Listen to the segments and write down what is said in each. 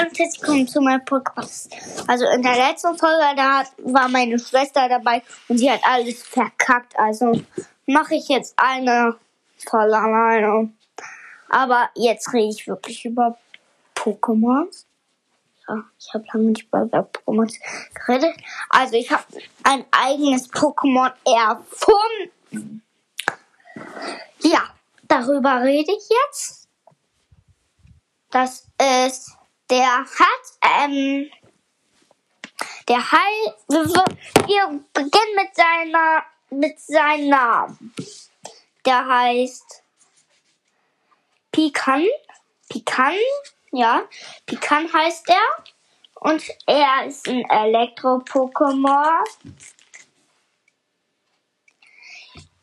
Hallo und herzlich willkommen zu meinem Podcast. Also in der letzten Folge, da war meine Schwester dabei und sie hat alles verkackt. Also mache ich jetzt eine voll alleine. Aber jetzt rede ich wirklich über Pokémon. Ja, ich habe lange nicht über Pokémon geredet. Also ich habe ein eigenes Pokémon erfunden. Ja, darüber rede ich jetzt. Das ist der hat, ähm, der Hai, wir beginnen mit seiner, mit seinem Namen. Der heißt Pikan, Pikan, ja, Pikan heißt er. Und er ist ein Elektro-Pokémon.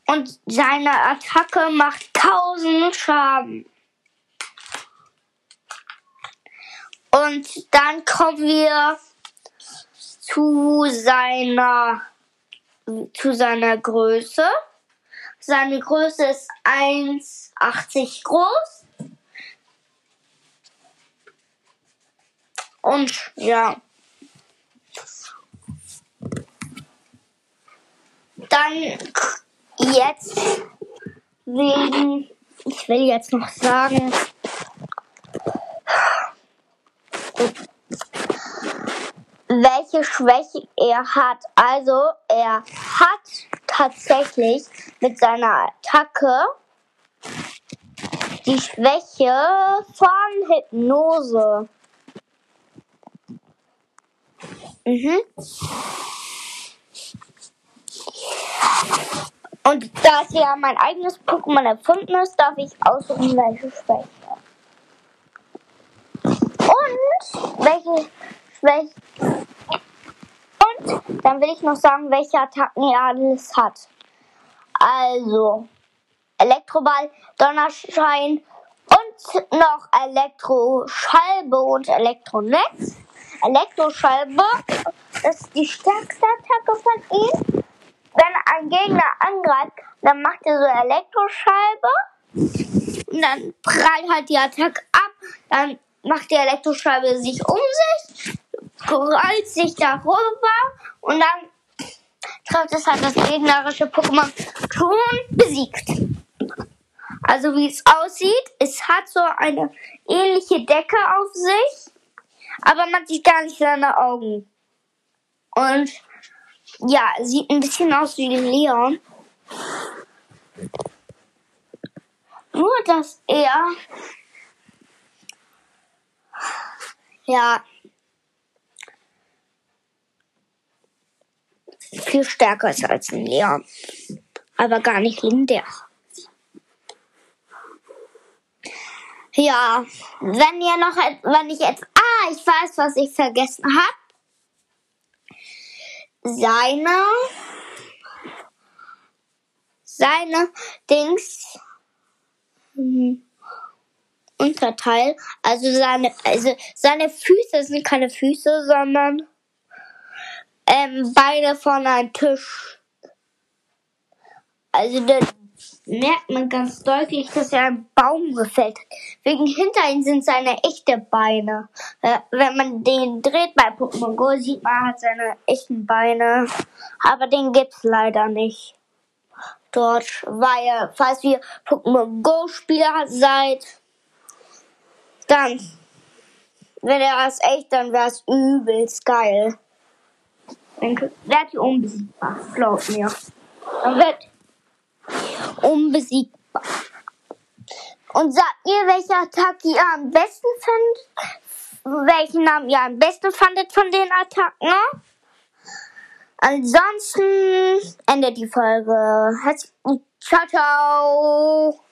Und seine Attacke macht tausend Schaden. Und dann kommen wir zu seiner, zu seiner Größe. Seine Größe ist 1,80 groß. Und ja. Dann jetzt wegen, ich will jetzt noch sagen, welche Schwäche er hat. Also er hat tatsächlich mit seiner Attacke die Schwäche von Hypnose. Mhm. Und da es ja mein eigenes Pokémon erfunden ist, darf ich aussuchen, welche Schwäche. Und welche Schwäche. Will ich noch sagen, welche Attacken er alles hat. Also, Elektroball, Donnerschein und noch Elektroschalbe und Elektronetz. Elektroschalbe ist die stärkste Attacke von ihm. Wenn ein Gegner angreift, dann macht er so Elektroschalbe. Und dann prallt halt die Attacke ab. Dann macht die Elektroscheibe sich um sich, rollt sich darüber und dann trifft es halt das gegnerische Pokémon schon besiegt. Also wie es aussieht, es hat so eine ähnliche Decke auf sich, aber man sieht gar nicht seine Augen. Und ja, sieht ein bisschen aus wie Leon. Nur, dass er ja viel stärker ist als ein Leon. Aber gar nicht legendär. Ja, wenn ihr noch, wenn ich jetzt, ah, ich weiß, was ich vergessen habe. Seine, seine Dings, hm, Unterteil, also seine, also seine Füße sind keine Füße, sondern ähm, Beine von einem Tisch. Also da merkt man ganz deutlich, dass er einen Baum gefällt hat. Wegen hinter ihm sind seine echte Beine. Äh, wenn man den dreht bei Pokémon Go, sieht man halt seine echten Beine. Aber den gibt's leider nicht. Dort, weil, falls ihr Pokémon Go Spieler seid, dann, wenn er es echt, dann wäre es übelst geil. Dann werdet ihr unbesiegbar, glaubt mir. Dann wird unbesiegbar. Und sagt ihr, welche Attacke ihr am besten findet? Welchen Namen ihr am besten fandet von den Attacken? Ansonsten endet die Folge. Ciao, ciao.